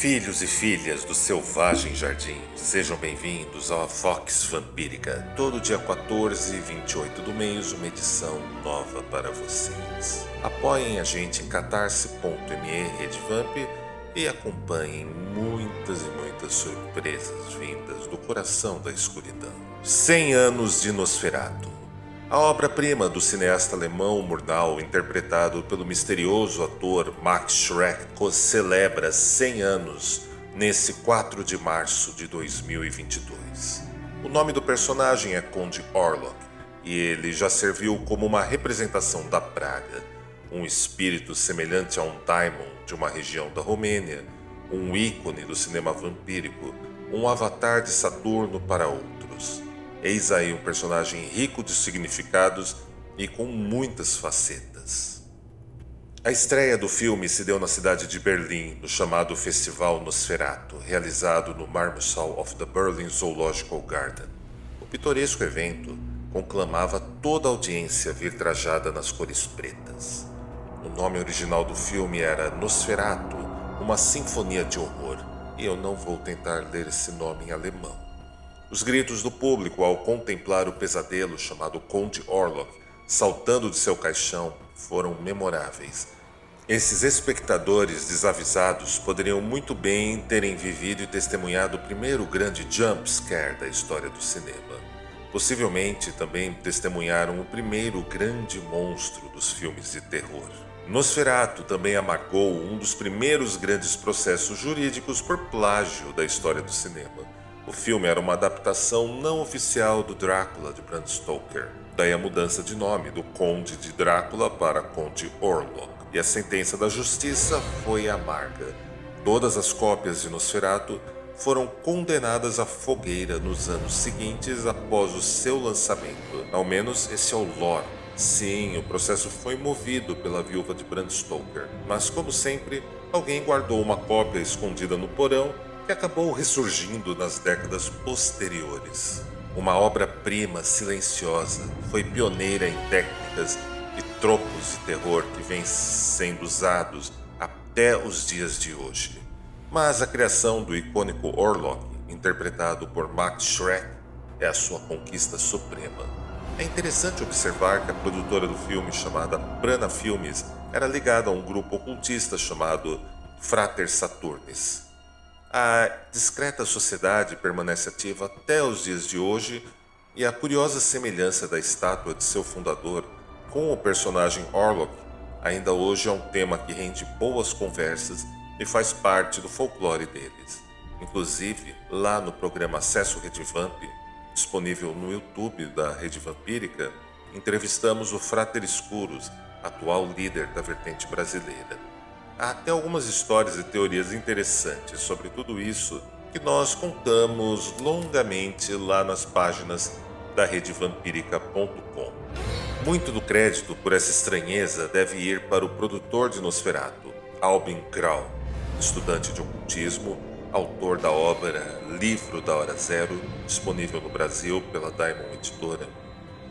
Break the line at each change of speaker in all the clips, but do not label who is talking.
Filhos e filhas do Selvagem Jardim, sejam bem-vindos à Vox Vampírica. Todo dia 14 e 28 do mês, uma edição nova para vocês. Apoiem a gente em catarse.me Redvamp e acompanhem muitas e muitas surpresas vindas do coração da escuridão. 100 anos de Nosferatu. A obra-prima do cineasta alemão Murnau, interpretado pelo misterioso ator Max Schreck, celebra 100 anos nesse 4 de março de 2022. O nome do personagem é Conde Orlok e ele já serviu como uma representação da praga, um espírito semelhante a um daimon de uma região da Romênia, um ícone do cinema vampírico, um avatar de Saturno para outros. Eis aí um personagem rico de significados e com muitas facetas. A estreia do filme se deu na cidade de Berlim, no chamado Festival Nosferatu, realizado no Marmosal of the Berlin Zoological Garden. O pitoresco evento conclamava toda a audiência vir trajada nas cores pretas. O nome original do filme era Nosferatu, uma sinfonia de horror, e eu não vou tentar ler esse nome em alemão. Os gritos do público ao contemplar o pesadelo chamado Conde Orlok saltando de seu caixão foram memoráveis. Esses espectadores desavisados poderiam muito bem terem vivido e testemunhado o primeiro grande jump scare da história do cinema. Possivelmente também testemunharam o primeiro grande monstro dos filmes de terror. Nosferatu também amargou um dos primeiros grandes processos jurídicos por plágio da história do cinema. O filme era uma adaptação não oficial do Drácula de Bram Stoker. Daí a mudança de nome do Conde de Drácula para Conde Orlok. E a sentença da justiça foi amarga. Todas as cópias de Nosferatu foram condenadas à fogueira nos anos seguintes após o seu lançamento. Ao menos esse é o lore. Sim, o processo foi movido pela viúva de Bram Stoker, mas como sempre, alguém guardou uma cópia escondida no porão que acabou ressurgindo nas décadas posteriores. Uma obra-prima silenciosa, foi pioneira em técnicas e tropos de terror que vêm sendo usados até os dias de hoje. Mas a criação do icônico Orlok, interpretado por Max Schreck, é a sua conquista suprema. É interessante observar que a produtora do filme, chamada Prana Filmes, era ligada a um grupo ocultista chamado Frater Saturnis. A discreta sociedade permanece ativa até os dias de hoje e a curiosa semelhança da estátua de seu fundador com o personagem Orlok ainda hoje é um tema que rende boas conversas e faz parte do folclore deles. Inclusive, lá no programa Acesso Redivamp, disponível no YouTube da Rede Vampírica, entrevistamos o Frater Escuros, atual líder da vertente brasileira. Há até algumas histórias e teorias interessantes sobre tudo isso que nós contamos longamente lá nas páginas da redevampírica.com. Muito do crédito por essa estranheza deve ir para o produtor de Nosferatu, Albin Grau, estudante de ocultismo, autor da obra Livro da Hora Zero, disponível no Brasil pela Diamond Editora.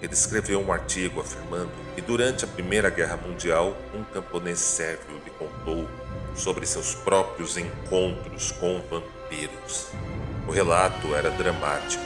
Ele escreveu um artigo afirmando que durante a Primeira Guerra Mundial, um camponês sérvio lhe contou sobre seus próprios encontros com vampiros. O relato era dramático.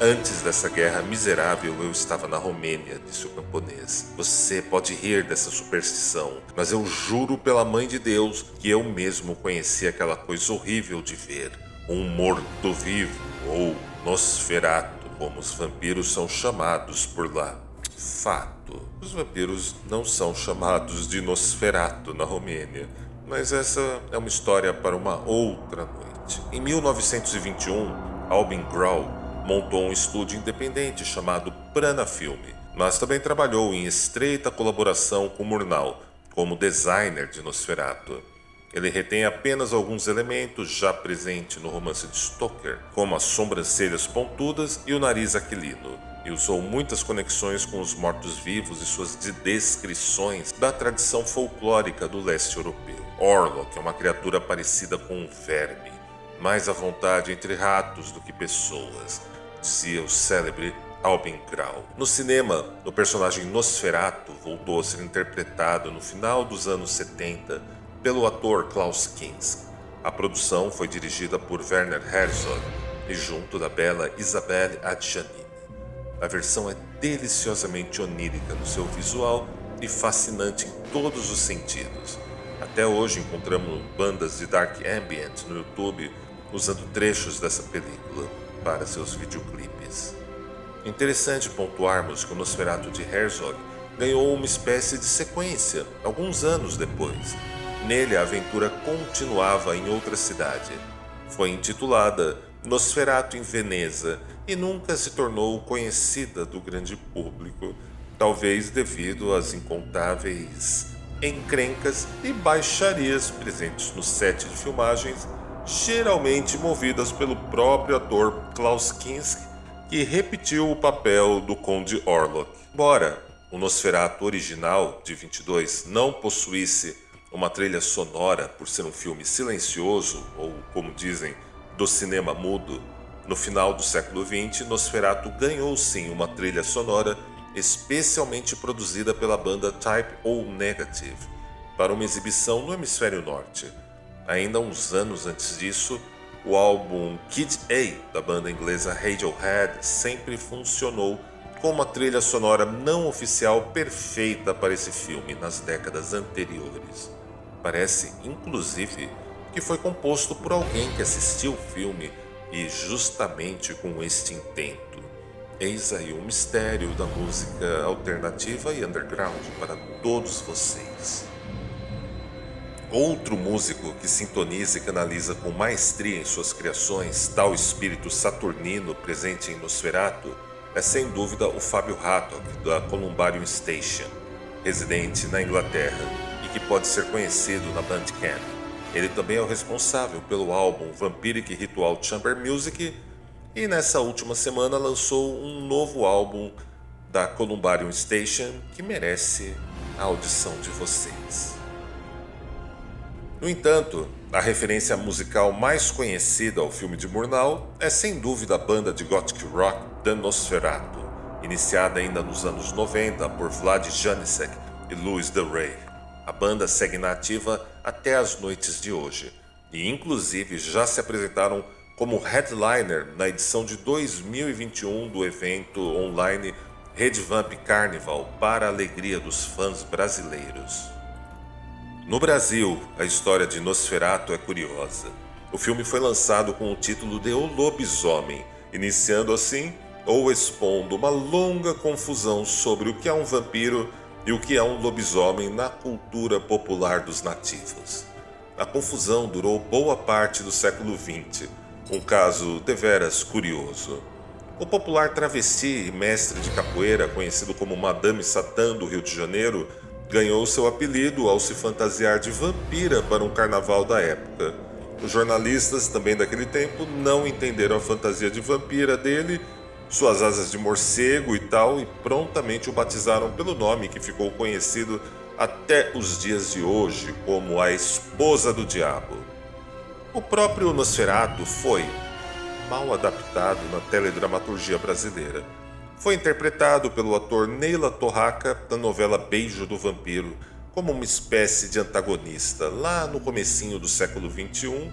Antes dessa guerra miserável, eu estava na Romênia, disse o camponês. Você pode rir dessa superstição, mas eu juro pela Mãe de Deus que eu mesmo conheci aquela coisa horrível de ver um morto-vivo ou Nosferatu como os vampiros são chamados por lá. Fato: os vampiros não são chamados de Nosferatu na Romênia, mas essa é uma história para uma outra noite. Em 1921, Albin Grau montou um estúdio independente chamado Prana Filme, mas também trabalhou em estreita colaboração com Murnau como designer de Nosferatu. Ele retém apenas alguns elementos já presentes no romance de Stoker, como as sobrancelhas pontudas e o nariz aquilino, e usou muitas conexões com os mortos-vivos e suas descrições da tradição folclórica do leste europeu. Orlok é uma criatura parecida com um verme, mais à vontade entre ratos do que pessoas, dizia o célebre Albin Grau. No cinema, o personagem Nosferatu voltou a ser interpretado no final dos anos 70 pelo ator Klaus Kinski. A produção foi dirigida por Werner Herzog e junto da bela Isabelle Adjani. A versão é deliciosamente onírica no seu visual e fascinante em todos os sentidos. Até hoje encontramos bandas de dark ambient no YouTube usando trechos dessa película para seus videoclipes. Interessante pontuarmos que o Nosferatu de Herzog ganhou uma espécie de sequência alguns anos depois. Nele, a aventura continuava em outra cidade. Foi intitulada Nosferatu em Veneza e nunca se tornou conhecida do grande público, talvez devido às incontáveis encrencas e baixarias presentes no set de filmagens, geralmente movidas pelo próprio ator Klaus Kinski, que repetiu o papel do Conde Orlok. Embora o Nosferatu original de 22 não possuísse uma trilha sonora por ser um filme silencioso, ou como dizem, do cinema mudo, no final do século XX, Nosferatu ganhou sim uma trilha sonora especialmente produzida pela banda Type O Negative para uma exibição no hemisfério norte. Ainda uns anos antes disso, o álbum Kid A da banda inglesa Radiohead sempre funcionou com uma trilha sonora não oficial perfeita para esse filme nas décadas anteriores. Parece, inclusive, que foi composto por alguém que assistiu o filme e justamente com este intento. Eis aí o mistério da música alternativa e underground para todos vocês. Outro músico que sintoniza e canaliza com maestria em suas criações tal espírito saturnino presente em Nosferatu é sem dúvida o Fábio Hattock, da Columbarium Station, residente na Inglaterra que pode ser conhecido na Bandcamp. Ele também é o responsável pelo álbum Vampiric Ritual Chamber Music e nessa última semana lançou um novo álbum da Columbarium Station que merece a audição de vocês. No entanto, a referência musical mais conhecida ao filme de Murnau é sem dúvida a banda de gothic rock The Nosferatu, iniciada ainda nos anos 90 por Vlad Janicek e Louis Del Rey. A banda segue na ativa até as noites de hoje e, inclusive, já se apresentaram como headliner na edição de 2021 do evento online Redvamp Carnival para a alegria dos fãs brasileiros. No Brasil, a história de Nosferatu é curiosa. O filme foi lançado com o título de O Lobisomem, iniciando assim ou expondo uma longa confusão sobre o que é um vampiro e o que é um lobisomem na cultura popular dos nativos. A confusão durou boa parte do século XX, um caso deveras curioso. O popular travesti e mestre de capoeira, conhecido como Madame Satã do Rio de Janeiro, ganhou seu apelido ao se fantasiar de vampira para um carnaval da época. Os jornalistas, também daquele tempo, não entenderam a fantasia de vampira dele suas asas de morcego e tal, e prontamente o batizaram pelo nome que ficou conhecido até os dias de hoje como a esposa do diabo. O próprio Nosferatu foi mal adaptado na teledramaturgia brasileira. Foi interpretado pelo ator Neila Torraca da novela Beijo do Vampiro como uma espécie de antagonista lá no comecinho do século XXI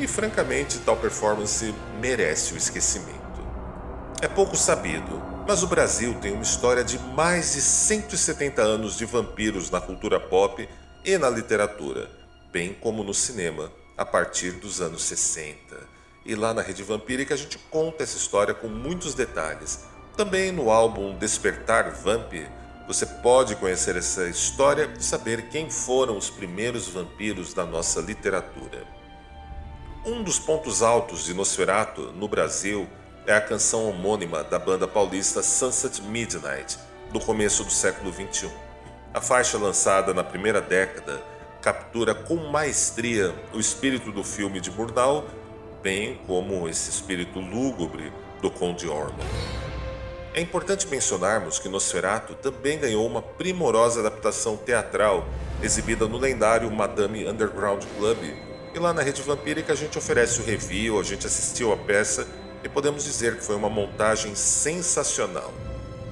e francamente tal performance merece o esquecimento. É pouco sabido, mas o Brasil tem uma história de mais de 170 anos de vampiros na cultura pop e na literatura, bem como no cinema, a partir dos anos 60. E lá na Rede Vampírica a gente conta essa história com muitos detalhes. Também no álbum Despertar Vamp, você pode conhecer essa história e saber quem foram os primeiros vampiros da nossa literatura. Um dos pontos altos de Nosferatu no Brasil é a canção homônima da banda paulista Sunset Midnight, do começo do século XXI. A faixa lançada na primeira década captura com maestria o espírito do filme de Murnau, bem como esse espírito lúgubre do Conde Orlok. É importante mencionarmos que Nosferatu também ganhou uma primorosa adaptação teatral exibida no lendário Madame Underground Club. E lá na Rede Vampírica a gente oferece o review, a gente assistiu a peça e podemos dizer que foi uma montagem sensacional.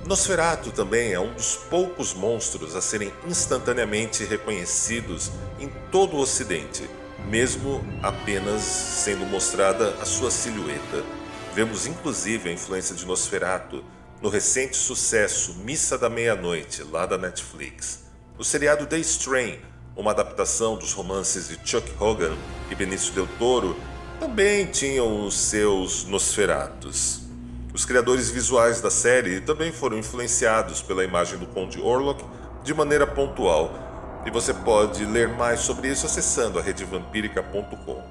Nosferatu também é um dos poucos monstros a serem instantaneamente reconhecidos em todo o Ocidente, mesmo apenas sendo mostrada a sua silhueta. Vemos inclusive a influência de Nosferatu no recente sucesso Missa da Meia-Noite, lá da Netflix. O seriado The Strain, uma adaptação dos romances de Chuck Hogan e Benício Del Toro, também tinham os seus Nosferatus. Os criadores visuais da série também foram influenciados pela imagem do Conde Orlok de maneira pontual, e você pode ler mais sobre isso acessando a redevampirica.com.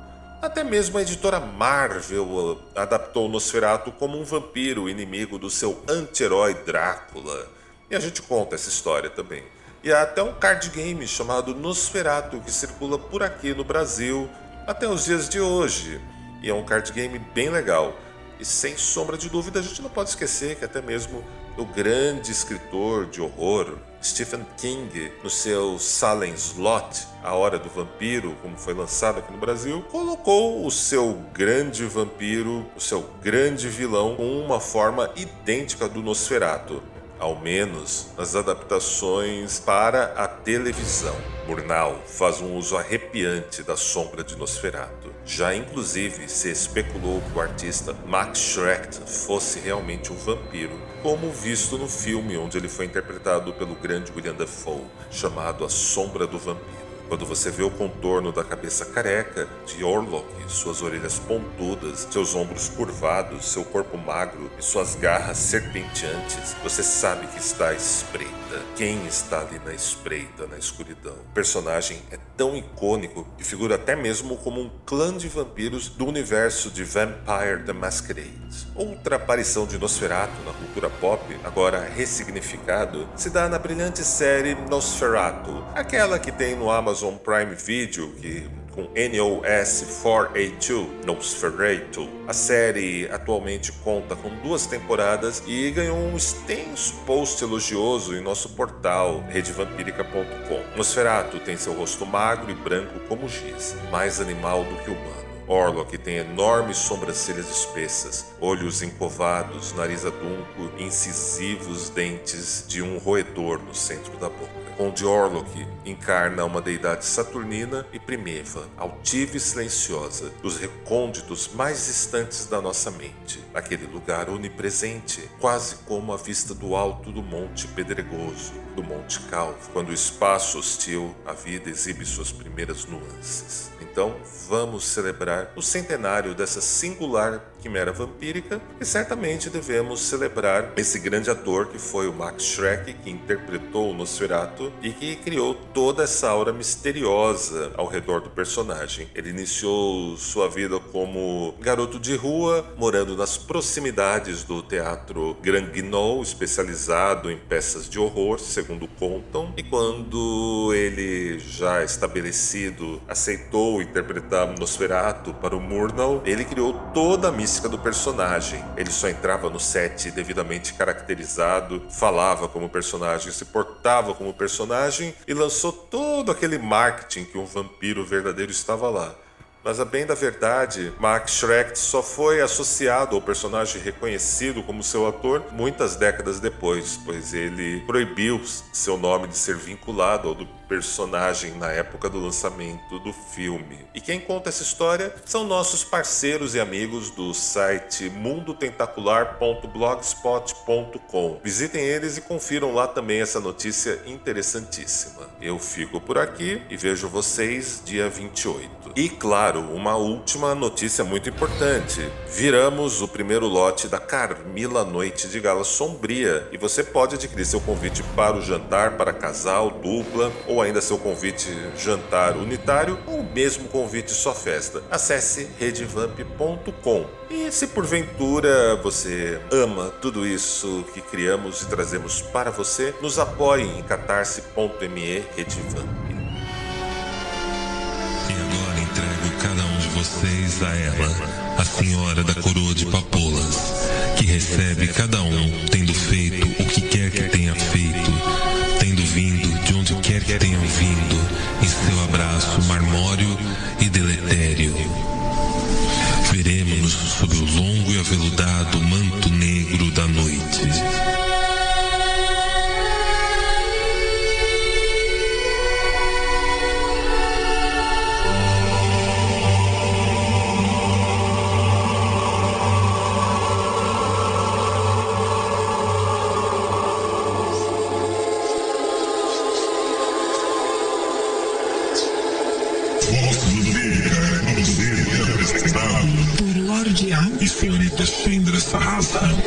Até mesmo a editora Marvel uh, adaptou Nosferatu como um vampiro inimigo do seu anti-herói Drácula. E a gente conta essa história também. E há até um card game chamado Nosferatu que circula por aqui no Brasil até os dias de hoje. E é um card game bem legal. E sem sombra de dúvida, a gente não pode esquecer que até mesmo o grande escritor de horror Stephen King, no seu Salem Slot, A Hora do Vampiro, como foi lançado aqui no Brasil, colocou o seu grande vampiro, o seu grande vilão, com uma forma idêntica do Nosferatu ao menos nas adaptações para a televisão. Murnau faz um uso arrepiante da sombra de Nosferatu. Já inclusive se especulou que o artista Max Schreck fosse realmente um vampiro, como visto no filme onde ele foi interpretado pelo grande William Dafoe, chamado A Sombra do Vampiro. Quando você vê o contorno da cabeça careca de Orlok, suas orelhas pontudas, seus ombros curvados, seu corpo magro e suas garras serpenteantes, você sabe que está à espreita. Quem está ali na espreita, na escuridão? O personagem é tão icônico que figura até mesmo como um clã de vampiros do universo de Vampire the Masquerade. Outra aparição de Nosferatu na cultura pop, agora ressignificado, se dá na brilhante série Nosferatu, aquela que tem no Amazon Prime Video, que com NOS 4A2, Nosferatu. A série atualmente conta com duas temporadas e ganhou um extenso post elogioso em nosso portal redevampirica.com. Nosferatu tem seu rosto magro e branco como giz, mais animal do que humano. Orlok tem enormes sobrancelhas espessas, olhos encovados, nariz adunco incisivos dentes de um roedor no centro da boca onde Orlok encarna uma deidade saturnina e primeva, altiva e silenciosa, dos recônditos mais distantes da nossa mente, aquele lugar onipresente, quase como a vista do alto do Monte Pedregoso, do Monte Calvo, quando o espaço hostil, a vida exibe suas primeiras nuances. Então, vamos celebrar o centenário dessa singular quimera vampírica e certamente devemos celebrar esse grande ator que foi o Max Schreck, que interpretou o Nosferatu e que criou toda essa aura misteriosa ao redor do personagem. Ele iniciou sua vida como garoto de rua, morando nas proximidades do teatro Grand Guignol, especializado em peças de horror, segundo contam, e quando ele já estabelecido aceitou interpretar Nosferatu para o Murnau, ele criou toda a mística do personagem. Ele só entrava no set devidamente caracterizado, falava como personagem, se portava como personagem e lançou todo aquele marketing que um vampiro verdadeiro estava lá. Mas a bem da verdade, Mark Schreck só foi associado ao personagem reconhecido como seu ator muitas décadas depois, pois ele proibiu seu nome de ser vinculado ao do personagem na época do lançamento do filme. E quem conta essa história são nossos parceiros e amigos do site mundotentacular.blogspot.com. Visitem eles e confiram lá também essa notícia interessantíssima. Eu fico por aqui e vejo vocês dia 28. E claro, uma última notícia muito importante. Viramos o primeiro lote da Carmila Noite de Gala Sombria e você pode adquirir seu convite para o jantar para casal, dupla ou ou ainda seu convite jantar unitário ou mesmo convite só festa. Acesse redevamp.com. E se porventura você ama tudo isso que criamos e trazemos para você, nos apoie em catarse.me redevamp. vocês a ela, a senhora da coroa de papoulas, que recebe cada um tendo feito o que quer que tenha feito, vindo de onde quer que tenham vindo, em seu abraço marmório e deletério. Veremos-nos sob o longo e aveludado manto negro da noite.
Por Lorde A